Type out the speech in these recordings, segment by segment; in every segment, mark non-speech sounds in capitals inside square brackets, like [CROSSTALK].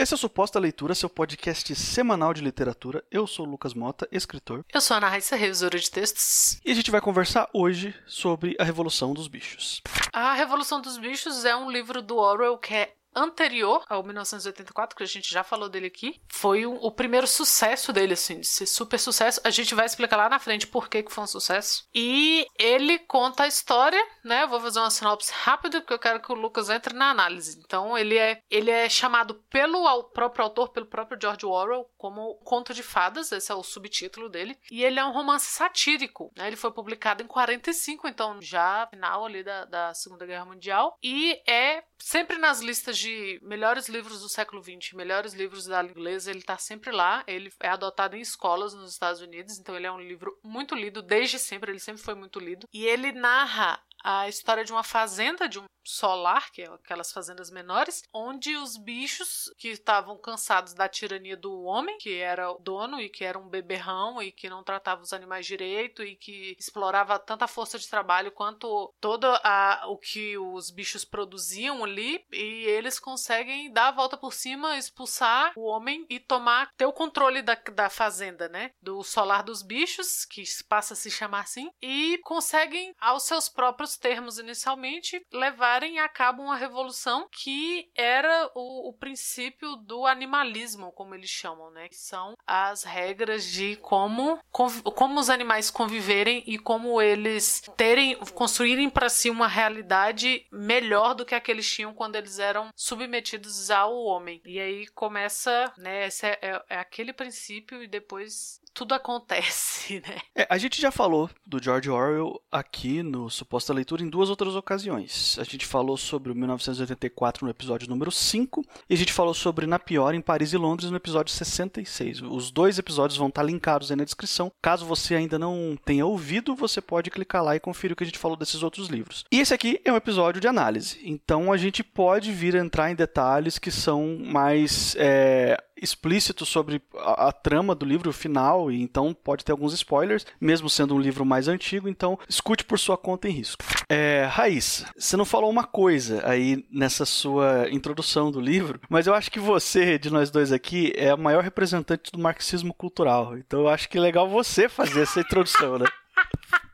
Esse é o Suposta Leitura, seu podcast semanal de literatura. Eu sou o Lucas Mota, escritor. Eu sou a Ana Raíssa, revisora de textos. E a gente vai conversar hoje sobre A Revolução dos Bichos. A Revolução dos Bichos é um livro do Orwell que é anterior ao 1984, que a gente já falou dele aqui, foi o, o, primeiro sucesso dele, assim, de super sucesso. A gente vai explicar lá na frente por que, que foi um sucesso. E ele conta a história, né? Eu vou fazer uma sinopse rápida, porque eu quero que o Lucas entre na análise. Então, ele é, ele é chamado pelo próprio autor, pelo próprio George Orwell, como Conto de Fadas, esse é o subtítulo dele. E ele é um romance satírico, né? Ele foi publicado em 45, então já final ali da, da Segunda Guerra Mundial. E é sempre nas listas de melhores livros do século XX, melhores livros da inglesa, ele está sempre lá. Ele é adotado em escolas nos Estados Unidos, então ele é um livro muito lido desde sempre, ele sempre foi muito lido. E ele narra a história de uma fazenda, de um solar, que é aquelas fazendas menores, onde os bichos que estavam cansados da tirania do homem, que era o dono e que era um beberrão e que não tratava os animais direito e que explorava tanto a força de trabalho quanto todo a, o que os bichos produziam ali, e eles conseguem dar a volta por cima, expulsar o homem e tomar, ter o controle da, da fazenda, né? Do solar dos bichos, que passa a se chamar assim, e conseguem, aos seus próprios termos inicialmente, levar levarem a cabo uma revolução que era o, o princípio do animalismo, como eles chamam, né? Que são as regras de como, como os animais conviverem e como eles terem, construírem para si uma realidade melhor do que a que eles tinham quando eles eram submetidos ao homem. E aí começa, né? Esse é, é, é aquele princípio e depois tudo acontece, né? É, a gente já falou do George Orwell aqui no Suposta Leitura em duas outras ocasiões. A gente falou sobre o 1984 no episódio número 5 e a gente falou sobre Na Pior em Paris e Londres no episódio 66. Os dois episódios vão estar linkados aí na descrição. Caso você ainda não tenha ouvido, você pode clicar lá e conferir o que a gente falou desses outros livros. E esse aqui é um episódio de análise, então a gente pode vir entrar em detalhes que são mais é, explícito sobre a, a, trama do livro, o final, e então pode ter alguns spoilers, mesmo sendo um livro mais antigo, então escute por sua conta em risco. É, Raiz, você não falou uma coisa aí nessa sua introdução do livro, mas eu acho que você, de nós dois aqui, é a maior representante do marxismo cultural, então eu acho que é legal você fazer essa introdução, né? [LAUGHS]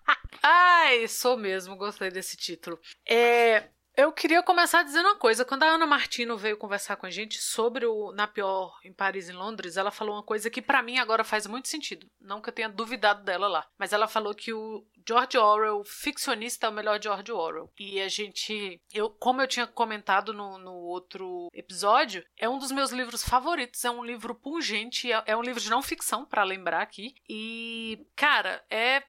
Ai, sou mesmo, gostei desse título. É, eu queria começar dizendo uma coisa. Quando a Ana Martino veio conversar com a gente sobre o Na Pior em Paris e Londres, ela falou uma coisa que para mim agora faz muito sentido. Não que eu tenha duvidado dela lá, mas ela falou que o George Orwell, ficcionista, é o melhor George Orwell. E a gente, eu, como eu tinha comentado no, no outro episódio, é um dos meus livros favoritos. É um livro pungente, é, é um livro de não ficção, para lembrar aqui. E, cara, é,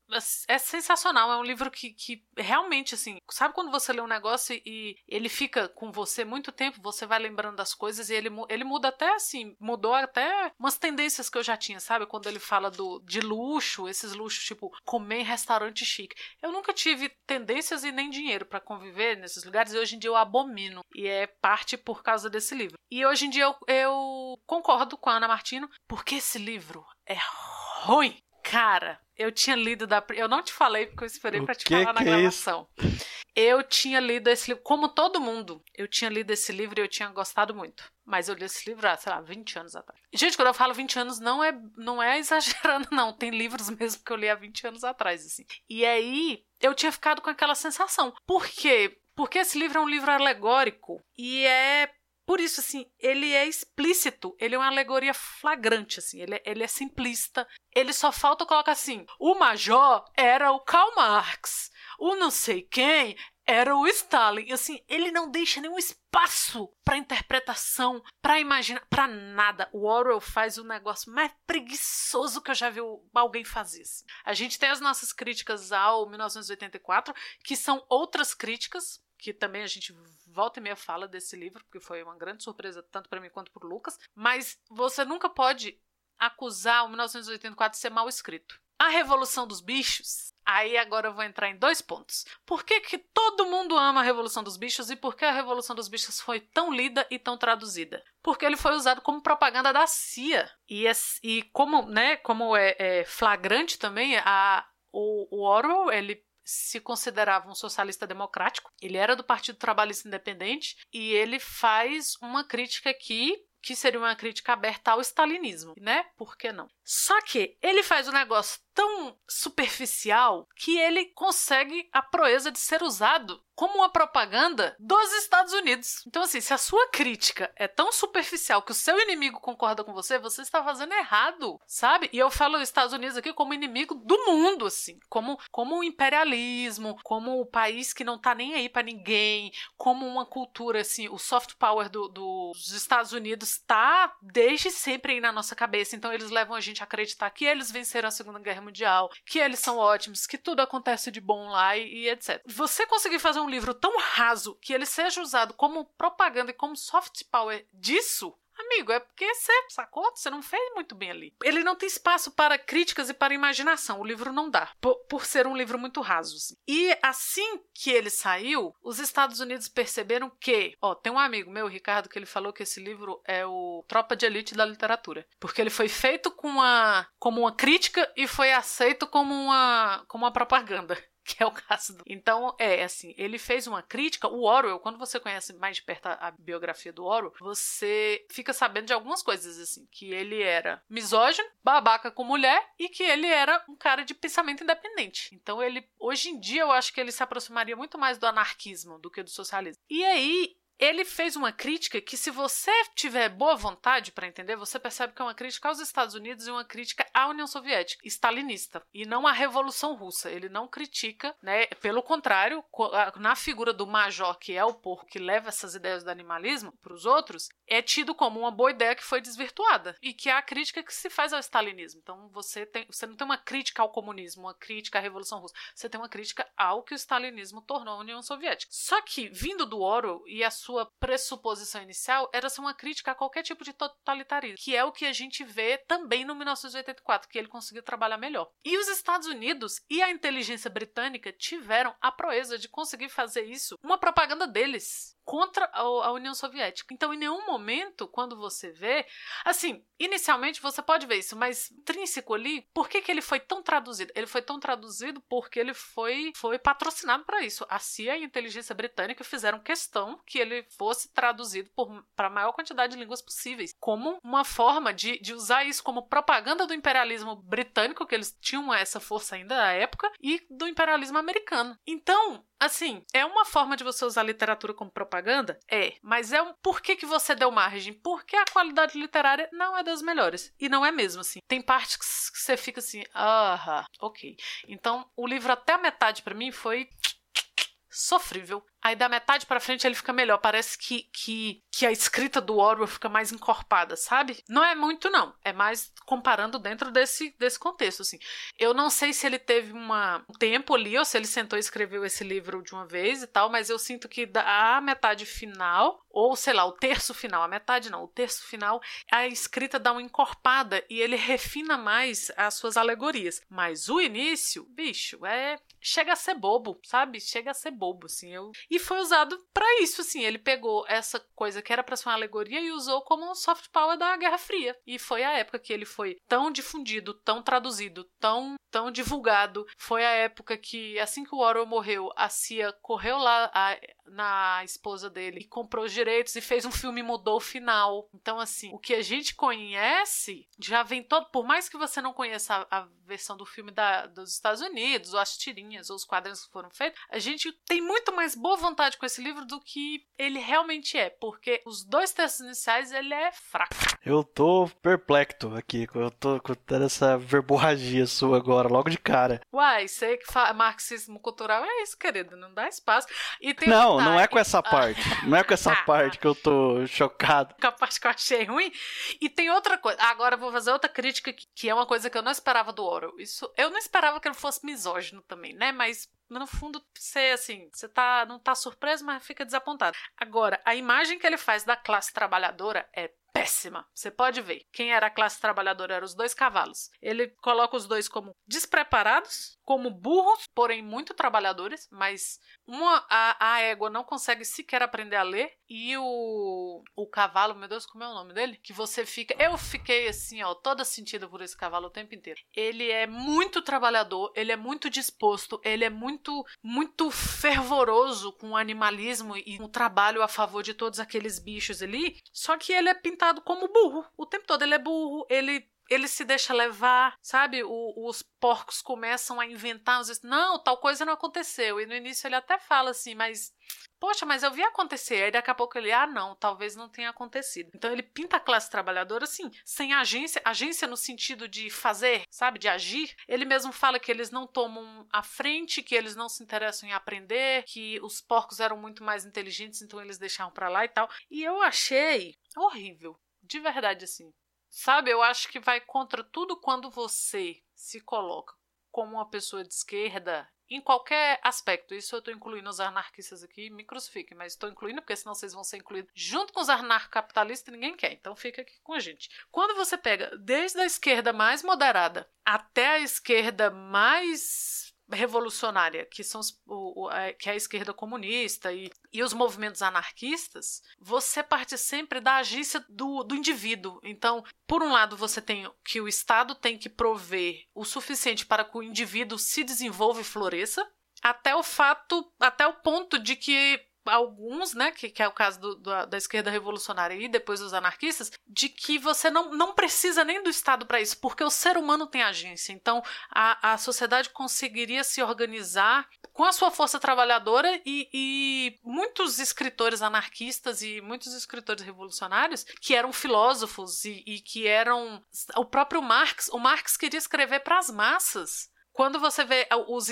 é sensacional. É um livro que, que realmente, assim, sabe quando você lê um negócio e ele fica com você muito tempo, você vai lembrando das coisas e ele, ele muda até assim, mudou até umas tendências que eu já tinha, sabe? Quando ele fala do, de luxo, esses luxos, tipo, comer em restaurante chique. Eu nunca tive tendências e nem dinheiro para conviver nesses lugares e hoje em dia eu abomino. E é parte por causa desse livro. E hoje em dia eu, eu concordo com a Ana Martino, porque esse livro é ruim. Cara, eu tinha lido da. Eu não te falei porque eu esperei para te falar na é gravação. Eu tinha lido esse livro, como todo mundo, eu tinha lido esse livro e eu tinha gostado muito. Mas eu li esse livro há, sei lá, 20 anos atrás. Gente, quando eu falo 20 anos, não é, não é [LAUGHS] exagerando, não. Tem livros mesmo que eu li há 20 anos atrás, assim. E aí, eu tinha ficado com aquela sensação. Por quê? Porque esse livro é um livro alegórico e é por isso, assim, ele é explícito, ele é uma alegoria flagrante, assim, ele é, ele é simplista. Ele só falta colocar assim: o Major era o Karl Marx, o não sei quem era o Stalin. Assim, ele não deixa nenhum espaço para interpretação, para imaginar, para nada. O Orwell faz o negócio mais preguiçoso que eu já vi alguém fazer. Assim. A gente tem as nossas críticas ao 1984, que são outras críticas, que também a gente volta e meia fala desse livro, porque foi uma grande surpresa tanto para mim quanto para Lucas, mas você nunca pode acusar o 1984 de ser mal escrito. A Revolução dos Bichos, aí agora eu vou entrar em dois pontos. Por que, que todo mundo ama a Revolução dos Bichos e por que a Revolução dos Bichos foi tão lida e tão traduzida? Porque ele foi usado como propaganda da CIA. E, e como, né, como é, é flagrante também, a, o, o Orwell, ele se considerava um socialista democrático, ele era do Partido Trabalhista Independente e ele faz uma crítica aqui que seria uma crítica aberta ao stalinismo, né? Por que não? Só que ele faz um negócio tão superficial que ele consegue a proeza de ser usado como uma propaganda dos Estados Unidos. Então, assim, se a sua crítica é tão superficial que o seu inimigo concorda com você, você está fazendo errado, sabe? E eu falo os Estados Unidos aqui como inimigo do mundo, assim, como, como o imperialismo, como o país que não tá nem aí para ninguém, como uma cultura, assim, o soft power do, dos Estados Unidos tá desde sempre aí na nossa cabeça. Então, eles levam a gente a acreditar que eles venceram a Segunda Guerra Mundial, que eles são ótimos, que tudo acontece de bom lá e, e etc. Você conseguir fazer um livro tão raso que ele seja usado como propaganda e como soft power disso, Amigo, é porque você sacou? Você não fez muito bem ali. Ele não tem espaço para críticas e para imaginação. O livro não dá. Por, por ser um livro muito raso. Assim. E assim que ele saiu, os Estados Unidos perceberam que. Ó, tem um amigo meu, Ricardo, que ele falou que esse livro é o Tropa de Elite da literatura. Porque ele foi feito com uma, como uma crítica e foi aceito como uma, como uma propaganda. [LAUGHS] que é o caso do... Então, é assim, ele fez uma crítica, o Orwell, quando você conhece mais de perto a, biografia do Orwell, você fica sabendo de algumas coisas, assim, que ele era misógino, babaca com mulher e que ele era um cara de pensamento independente. Então, ele, hoje em dia, eu acho que ele se aproximaria muito mais do anarquismo do que do socialismo. E aí, ele fez uma crítica que, se você tiver boa vontade para entender, você percebe que é uma crítica aos Estados Unidos e uma crítica à União Soviética, stalinista, e não à Revolução Russa. Ele não critica, né? Pelo contrário, na figura do major, que é o porco que leva essas ideias do animalismo para os outros, é tido como uma boa ideia que foi desvirtuada e que é a crítica que se faz ao stalinismo. Então você tem, você não tem uma crítica ao comunismo, uma crítica à Revolução Russa, você tem uma crítica ao que o stalinismo tornou a União Soviética. Só que vindo do Orwell e a sua pressuposição inicial era ser uma crítica a qualquer tipo de totalitarismo, que é o que a gente vê também no 1984, que ele conseguiu trabalhar melhor. E os Estados Unidos e a inteligência britânica tiveram a proeza de conseguir fazer isso uma propaganda deles contra a União Soviética. Então, em nenhum momento, quando você vê, assim, inicialmente você pode ver isso, mas intrínseco ali, por que, que ele foi tão traduzido? Ele foi tão traduzido porque ele foi, foi patrocinado para isso. A CIA e a inteligência britânica fizeram questão que ele fosse traduzido para a maior quantidade de línguas possíveis, como uma forma de, de usar isso como propaganda do imperialismo britânico, que eles tinham essa força ainda na época, e do imperialismo americano. Então, Assim, é uma forma de você usar literatura como propaganda? É. Mas é um. Por que, que você deu margem? Porque a qualidade literária não é das melhores. E não é mesmo, assim. Tem partes que você fica assim, ah, ok. Então, o livro até a metade para mim foi sofrível. Aí da metade para frente ele fica melhor. Parece que, que, que a escrita do Orwell fica mais encorpada, sabe? Não é muito, não. É mais comparando dentro desse, desse contexto, assim. Eu não sei se ele teve uma, um tempo ali ou se ele sentou e escreveu esse livro de uma vez e tal, mas eu sinto que a metade final, ou sei lá, o terço final, a metade não, o terço final, a escrita dá uma encorpada e ele refina mais as suas alegorias. Mas o início, bicho, é. Chega a ser bobo, sabe? Chega a ser bobo, assim. Eu... E foi usado para isso, assim. Ele pegou essa coisa que era para ser uma alegoria e usou como um soft power da Guerra Fria. E foi a época que ele foi tão difundido, tão traduzido, tão, tão divulgado. Foi a época que, assim que o Orwell morreu, a CIA correu lá a, na esposa dele e comprou os direitos e fez um filme e mudou o final. Então, assim, o que a gente conhece já vem todo. Por mais que você não conheça a, a versão do filme da, dos Estados Unidos, ou as tirinhas, ou os quadrinhos que foram feitos, a gente tem muito mais boa vontade com esse livro do que ele realmente é, porque os dois textos iniciais ele é fraco. Eu tô perplexo aqui, eu tô com essa verborragia sua agora, logo de cara. Uai, sei que marxismo cultural é isso, querido, não dá espaço. E tem não, não é com essa parte. Não é com essa parte que eu tô chocado. Com a parte que eu achei ruim. E tem outra coisa. Agora eu vou fazer outra crítica que é uma coisa que eu não esperava do Orwell. Isso, eu não esperava que ele fosse misógino também, né? Mas no fundo, você assim, você tá, não tá surpreso, mas fica desapontado. Agora, a imagem que ele faz da classe trabalhadora é péssima. Você pode ver. Quem era a classe trabalhadora eram os dois cavalos. Ele coloca os dois como despreparados, como burros, porém muito trabalhadores, mas uma, a, a égua não consegue sequer aprender a ler e o, o cavalo, meu Deus, como é o nome dele? Que você fica. Eu fiquei assim, ó, toda sentida por esse cavalo o tempo inteiro. Ele é muito trabalhador, ele é muito disposto, ele é muito, muito fervoroso com o animalismo e o trabalho a favor de todos aqueles bichos ali. Só que ele é pintado como burro. O tempo todo ele é burro, ele ele se deixa levar, sabe? O, os porcos começam a inventar, às vezes, não, tal coisa não aconteceu. E no início ele até fala assim, mas poxa, mas eu vi acontecer. Aí daqui a pouco ele, ah, não, talvez não tenha acontecido. Então ele pinta a classe trabalhadora assim, sem agência, agência no sentido de fazer, sabe, de agir. Ele mesmo fala que eles não tomam a frente, que eles não se interessam em aprender, que os porcos eram muito mais inteligentes, então eles deixaram para lá e tal. E eu achei horrível. De verdade, assim. Sabe, eu acho que vai contra tudo quando você se coloca como uma pessoa de esquerda em qualquer aspecto. Isso eu estou incluindo os anarquistas aqui, me crucifiquem, mas estou incluindo porque senão vocês vão ser incluídos junto com os anarcapitalistas ninguém quer. Então fica aqui com a gente. Quando você pega desde a esquerda mais moderada até a esquerda mais revolucionária, que são os, o, a, que é a esquerda comunista e, e os movimentos anarquistas, você parte sempre da agência do, do indivíduo. Então, por um lado, você tem que o Estado tem que prover o suficiente para que o indivíduo se desenvolva e floresça, até o fato, até o ponto de que alguns, né, que, que é o caso do, do, da esquerda revolucionária e depois dos anarquistas, de que você não, não precisa nem do Estado para isso, porque o ser humano tem agência. Então, a, a sociedade conseguiria se organizar com a sua força trabalhadora e, e muitos escritores anarquistas e muitos escritores revolucionários que eram filósofos e, e que eram o próprio Marx. O Marx queria escrever para as massas quando você vê ah, os,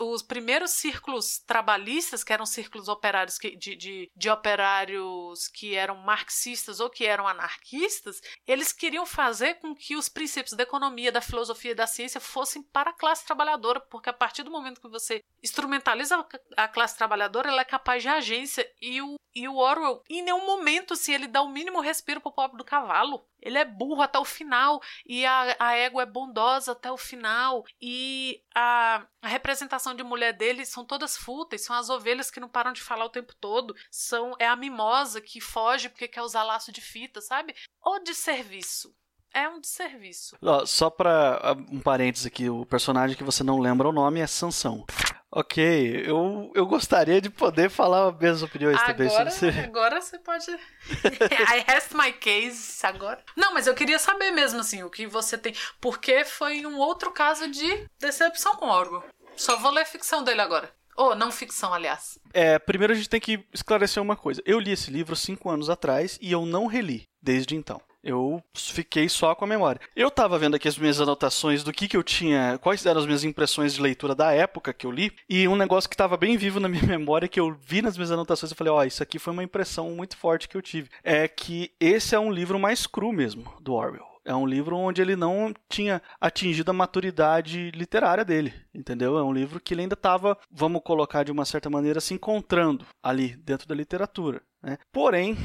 os primeiros círculos trabalhistas, que eram círculos operários que, de, de, de, operários que eram marxistas ou que eram anarquistas, eles queriam fazer com que os princípios da economia, da filosofia e da ciência fossem para a classe trabalhadora, porque a partir do momento que você instrumentaliza a classe trabalhadora, ela é capaz de agência. E o, e o Orwell, em nenhum momento, se ele dá o mínimo respiro pro pobre do cavalo. Ele é burro até o final, e a, a égua é bondosa até o final, e a, a representação de mulher dele são todas fúteis, são as ovelhas que não param de falar o tempo todo, são é a mimosa que foge porque quer usar laço de fita, sabe? Ou de serviço é um desserviço. Só para ah, um parênteses aqui, o personagem que você não lembra o nome é Sansão. Ok, eu, eu gostaria de poder falar as minhas opiniões agora, também sobre você. Agora você pode. [LAUGHS] I rest my case agora. Não, mas eu queria saber mesmo, assim, o que você tem. Porque foi um outro caso de decepção com o órgão. Só vou ler ficção dele agora. Ou oh, não ficção, aliás. É, primeiro a gente tem que esclarecer uma coisa. Eu li esse livro cinco anos atrás e eu não reli desde então. Eu fiquei só com a memória. Eu tava vendo aqui as minhas anotações do que, que eu tinha, quais eram as minhas impressões de leitura da época que eu li, e um negócio que estava bem vivo na minha [LAUGHS] memória, que eu vi nas minhas anotações e falei: Ó, oh, isso aqui foi uma impressão muito forte que eu tive. É que esse é um livro mais cru mesmo, do Orwell. É um livro onde ele não tinha atingido a maturidade literária dele, entendeu? É um livro que ele ainda estava, vamos colocar de uma certa maneira, se encontrando ali dentro da literatura. Né? Porém,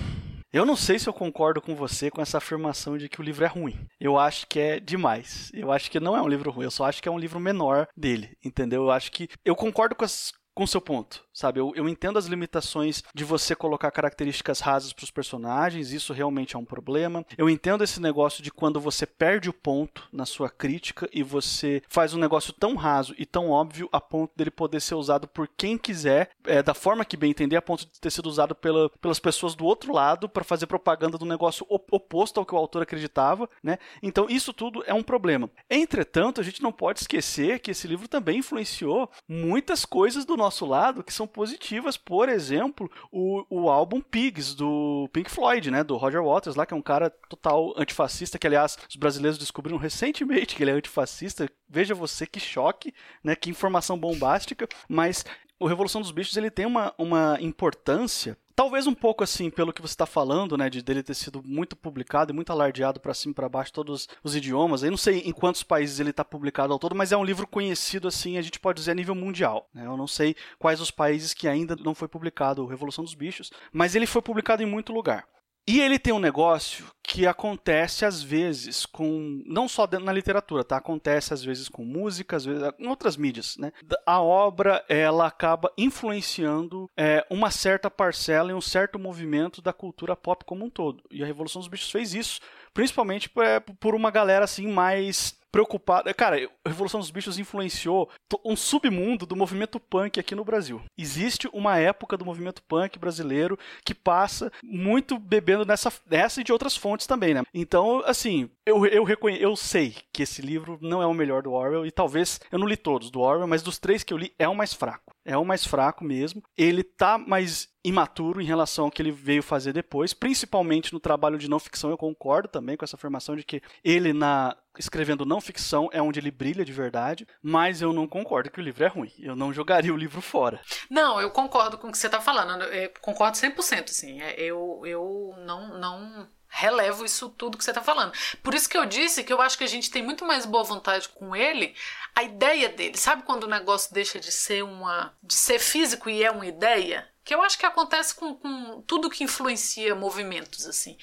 eu não sei se eu concordo com você com essa afirmação de que o livro é ruim. Eu acho que é demais. Eu acho que não é um livro ruim, eu só acho que é um livro menor dele, entendeu? Eu acho que eu concordo com as com seu ponto, sabe? Eu, eu entendo as limitações de você colocar características rasas para os personagens, isso realmente é um problema. Eu entendo esse negócio de quando você perde o ponto na sua crítica e você faz um negócio tão raso e tão óbvio a ponto dele poder ser usado por quem quiser, é, da forma que bem entender, a ponto de ter sido usado pela, pelas pessoas do outro lado para fazer propaganda do negócio oposto ao que o autor acreditava, né? Então isso tudo é um problema. Entretanto, a gente não pode esquecer que esse livro também influenciou muitas coisas do nosso nosso lado que são positivas, por exemplo, o, o álbum Pigs, do Pink Floyd, né? Do Roger Waters, lá, que é um cara total antifascista, que aliás os brasileiros descobriram recentemente que ele é antifascista. Veja você que choque, né? Que informação bombástica, mas o Revolução dos Bichos ele tem uma, uma importância Talvez um pouco assim, pelo que você está falando, né, de dele ter sido muito publicado e muito alardeado para cima e para baixo todos os idiomas. Eu não sei em quantos países ele está publicado ao todo, mas é um livro conhecido assim, a gente pode dizer a nível mundial. Né? Eu não sei quais os países que ainda não foi publicado o Revolução dos Bichos, mas ele foi publicado em muito lugar. E ele tem um negócio que acontece às vezes com não só na literatura, tá? Acontece às vezes com música, às vezes em outras mídias, né? A obra ela acaba influenciando é, uma certa parcela e um certo movimento da cultura pop como um todo. E a Revolução dos Bichos fez isso, principalmente é, por uma galera assim mais preocupada. Cara, a Revolução dos Bichos influenciou um submundo do movimento punk aqui no Brasil. Existe uma época do movimento punk brasileiro que passa muito bebendo nessa, nessa e de outras fontes também, né? Então, assim, eu, eu, reconhe... eu sei que esse livro não é o melhor do Orwell e talvez eu não li todos do Orwell, mas dos três que eu li é o mais fraco. É o mais fraco mesmo. Ele tá mais imaturo em relação ao que ele veio fazer depois, principalmente no trabalho de não ficção. Eu concordo também com essa afirmação de que ele na escrevendo não ficção é onde ele brilha de verdade, mas eu não concordo que o livro é ruim. Eu não jogaria o livro fora. Não, eu concordo com o que você está falando. Eu concordo 100%, sim. É, eu, eu não, não relevo isso tudo que você está falando. Por isso que eu disse que eu acho que a gente tem muito mais boa vontade com ele, a ideia dele. Sabe quando o negócio deixa de ser uma de ser físico e é uma ideia? Que eu acho que acontece com, com tudo que influencia movimentos assim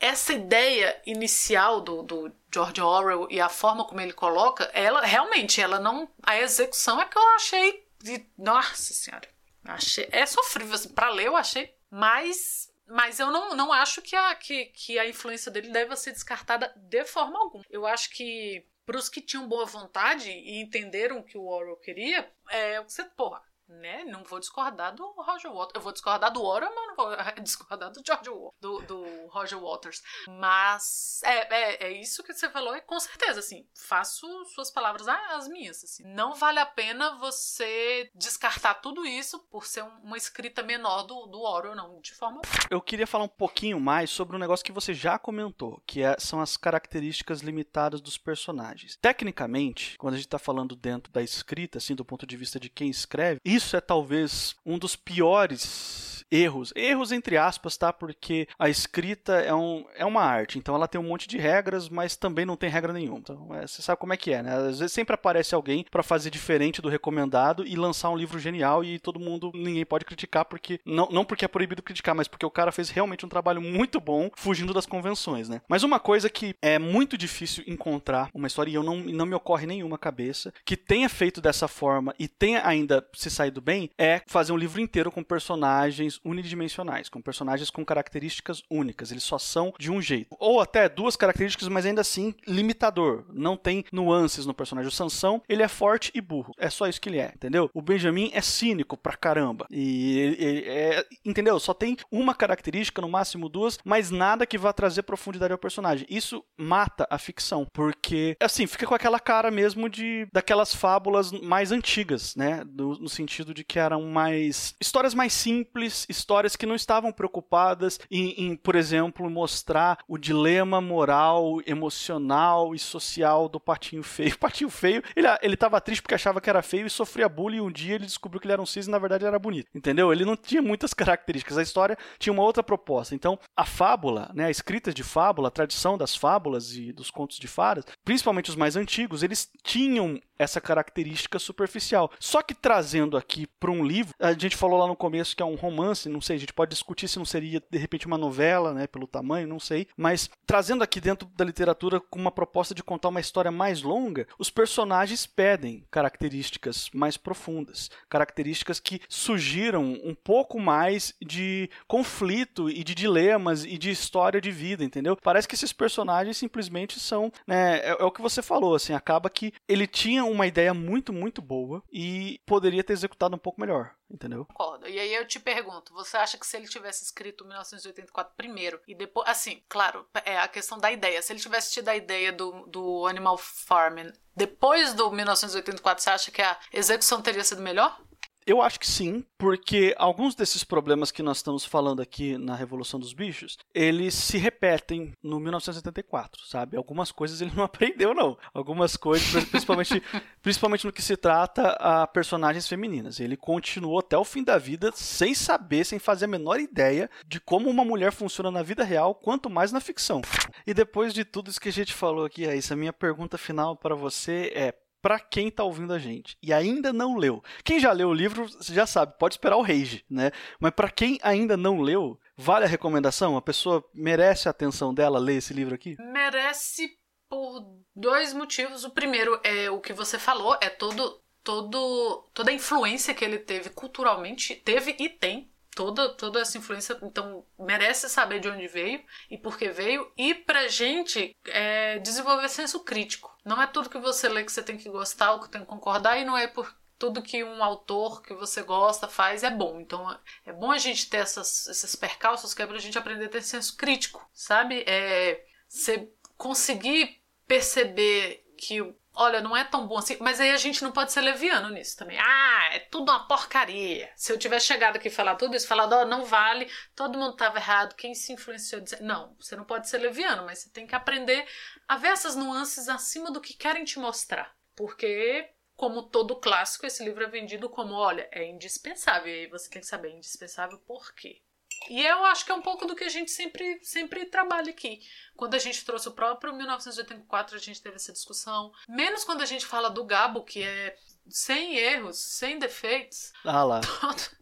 essa ideia inicial do, do, George Orwell e a forma como ele coloca, ela realmente, ela não. A execução é que eu achei. De, nossa senhora. Achei, é sofrível. Assim, para ler, eu achei. Mas. Mas eu não, não acho que a, que, que a influência dele deva ser descartada de forma alguma. Eu acho que para os que tinham boa vontade e entenderam o que o Orwell queria, é o que você. Porra, né? Não vou discordar do Roger Waters. Eu vou discordar do Orwell, mas não vou [LAUGHS] discordar do George do, do Roger Waters. Mas é, é, é, isso que você falou, é com certeza, assim, faço suas palavras as minhas, assim. Não vale a pena você descartar tudo isso por ser uma escrita menor do, do Orwell, não, de forma Eu queria falar um pouquinho mais sobre um negócio que você já comentou, que é, são as características limitadas dos personagens. Tecnicamente, quando a gente está falando dentro da escrita, assim, do ponto de vista de quem escreve, isso é talvez um dos piores erros. Erros entre aspas, tá? Porque a escrita é, um, é uma arte, então ela tem um monte de regras, mas também não tem regra nenhuma. Então, é, você sabe como é que é, né? Às vezes sempre aparece alguém para fazer diferente do recomendado e lançar um livro genial e todo mundo, ninguém pode criticar porque não, não porque é proibido criticar, mas porque o cara fez realmente um trabalho muito bom fugindo das convenções, né? Mas uma coisa que é muito difícil encontrar uma história e eu não, não me ocorre nenhuma cabeça que tenha feito dessa forma e tenha ainda se saído bem é fazer um livro inteiro com personagens unidimensionais, com personagens com características únicas. Eles só são de um jeito. Ou até duas características, mas ainda assim limitador. Não tem nuances no personagem. O Sansão, ele é forte e burro. É só isso que ele é, entendeu? O Benjamin é cínico pra caramba. E ele, ele é, entendeu? Só tem uma característica, no máximo duas, mas nada que vá trazer profundidade ao personagem. Isso mata a ficção, porque assim, fica com aquela cara mesmo de daquelas fábulas mais antigas, né? Do, no sentido de que eram mais histórias mais simples, histórias que não estavam preocupadas em, em, por exemplo, mostrar o dilema moral, emocional e social do Patinho Feio. [LAUGHS] O Patinho Feio, ele, ele tava triste porque achava que era feio e sofria bullying e um dia ele descobriu que ele era um cisne e na verdade era bonito. Entendeu? Ele não tinha muitas [LAUGHS] características. A história tinha uma outra proposta. Então, a fábula, né, a escrita de fábula, a tradição das fábulas e dos contos de fadas, principalmente os mais antigos, eles tinham essa característica superficial. Só que trazendo aqui para um livro, a gente falou lá no começo que é um romance, não sei, a gente pode discutir se não seria de repente uma novela, né, pelo tamanho, não sei, mas trazendo aqui dentro da literatura com uma proposta de contar uma história mais longa, os personagens pedem características mais profundas, características que sugiram um pouco mais de conflito e de dilemas e de história de vida, entendeu? Parece que esses personagens simplesmente são, né, é, é o que você falou, assim, acaba que ele tinha uma ideia muito, muito boa e poderia ter executado um pouco melhor, entendeu? Concordo. E aí eu te pergunto, você acha que se ele tivesse escrito 1984 primeiro e depois, assim, claro, é a questão da ideia. Se ele tivesse tido a ideia do, do Animal Farming depois do 1984, você acha que a execução teria sido melhor? Eu acho que sim, porque alguns desses problemas que nós estamos falando aqui na Revolução dos Bichos, eles se repetem no 1974, sabe? Algumas coisas ele não [LAUGHS] aprendeu, não. Algumas coisas, principalmente, [LAUGHS] principalmente no que se trata a personagens femininas. Ele continuou até o fim da vida sem saber, sem fazer a menor ideia de como uma mulher funciona na vida real, quanto mais na ficção. E depois de tudo isso que a gente falou aqui, Raíssa, a minha pergunta final para você é para quem tá ouvindo a gente e ainda não leu. Quem já leu o livro já sabe, pode esperar o rage, né? Mas para quem ainda não leu, Vale a recomendação? A pessoa merece a atenção dela ler esse livro aqui? Merece por dois motivos. O primeiro é o que você falou, é todo, todo toda a influência que ele teve culturalmente, teve e tem toda, toda essa influência, então merece saber de onde veio e por que veio, e pra gente é, desenvolver senso crítico. Não é tudo que você lê que você tem que gostar ou que tem que concordar, e não é por tudo que um autor que você gosta faz é bom. Então é bom a gente ter essas, esses percalços que é pra gente aprender a ter senso crítico, sabe? É, você conseguir perceber que olha, não é tão bom assim. Mas aí a gente não pode ser leviano nisso também. Ah, é tudo uma porcaria. Se eu tivesse chegado aqui e falar tudo isso, falado, ó, oh, não vale, todo mundo estava errado, quem se influenciou. Dizer... Não, você não pode ser leviano, mas você tem que aprender a ver essas nuances acima do que querem te mostrar. Porque como todo clássico, esse livro é vendido como, olha, é indispensável. E aí você tem que saber, é indispensável por quê? E eu acho que é um pouco do que a gente sempre, sempre trabalha aqui. Quando a gente trouxe o próprio 1984, a gente teve essa discussão. Menos quando a gente fala do Gabo, que é sem erros, sem defeitos. Ah lá. [LAUGHS] Todo...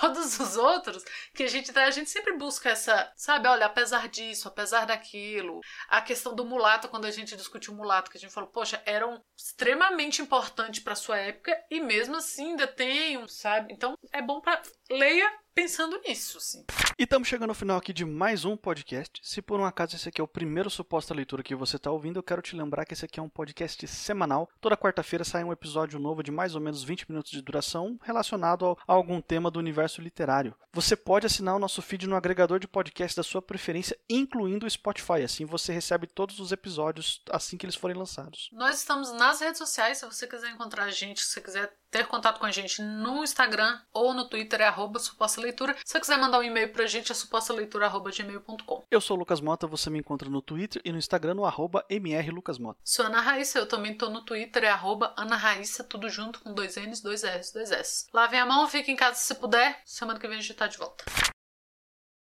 todos os outros que a gente a gente sempre busca essa, sabe, olha, apesar disso, apesar daquilo, a questão do mulato quando a gente discutiu o mulato, que a gente falou, poxa, eram extremamente importante para sua época e mesmo assim ainda tem, sabe? Então é bom para leia pensando nisso, sim. E estamos chegando ao final aqui de mais um podcast. Se por um acaso esse aqui é o primeiro suposta leitura que você está ouvindo, eu quero te lembrar que esse aqui é um podcast semanal. Toda quarta-feira sai um episódio novo de mais ou menos 20 minutos de duração relacionado a algum tema do universo literário. Você pode assinar o nosso feed no agregador de podcast da sua preferência, incluindo o Spotify. Assim você recebe todos os episódios assim que eles forem lançados. Nós estamos nas redes sociais, se você quiser encontrar a gente, se você quiser ter contato com a gente no Instagram ou no Twitter é arroba suposta leitura. Se você quiser mandar um e-mail pra gente é supostaleitura.gmail.com. Eu sou o Lucas Mota, você me encontra no Twitter e no Instagram no arroba mrlucasmota. Sou Ana Raíssa, eu também tô no Twitter, é arroba Ana Raíssa, tudo junto com dois N's, dois R's, dois S. Lavem a mão, fique em casa se puder. Semana que vem a gente tá de volta.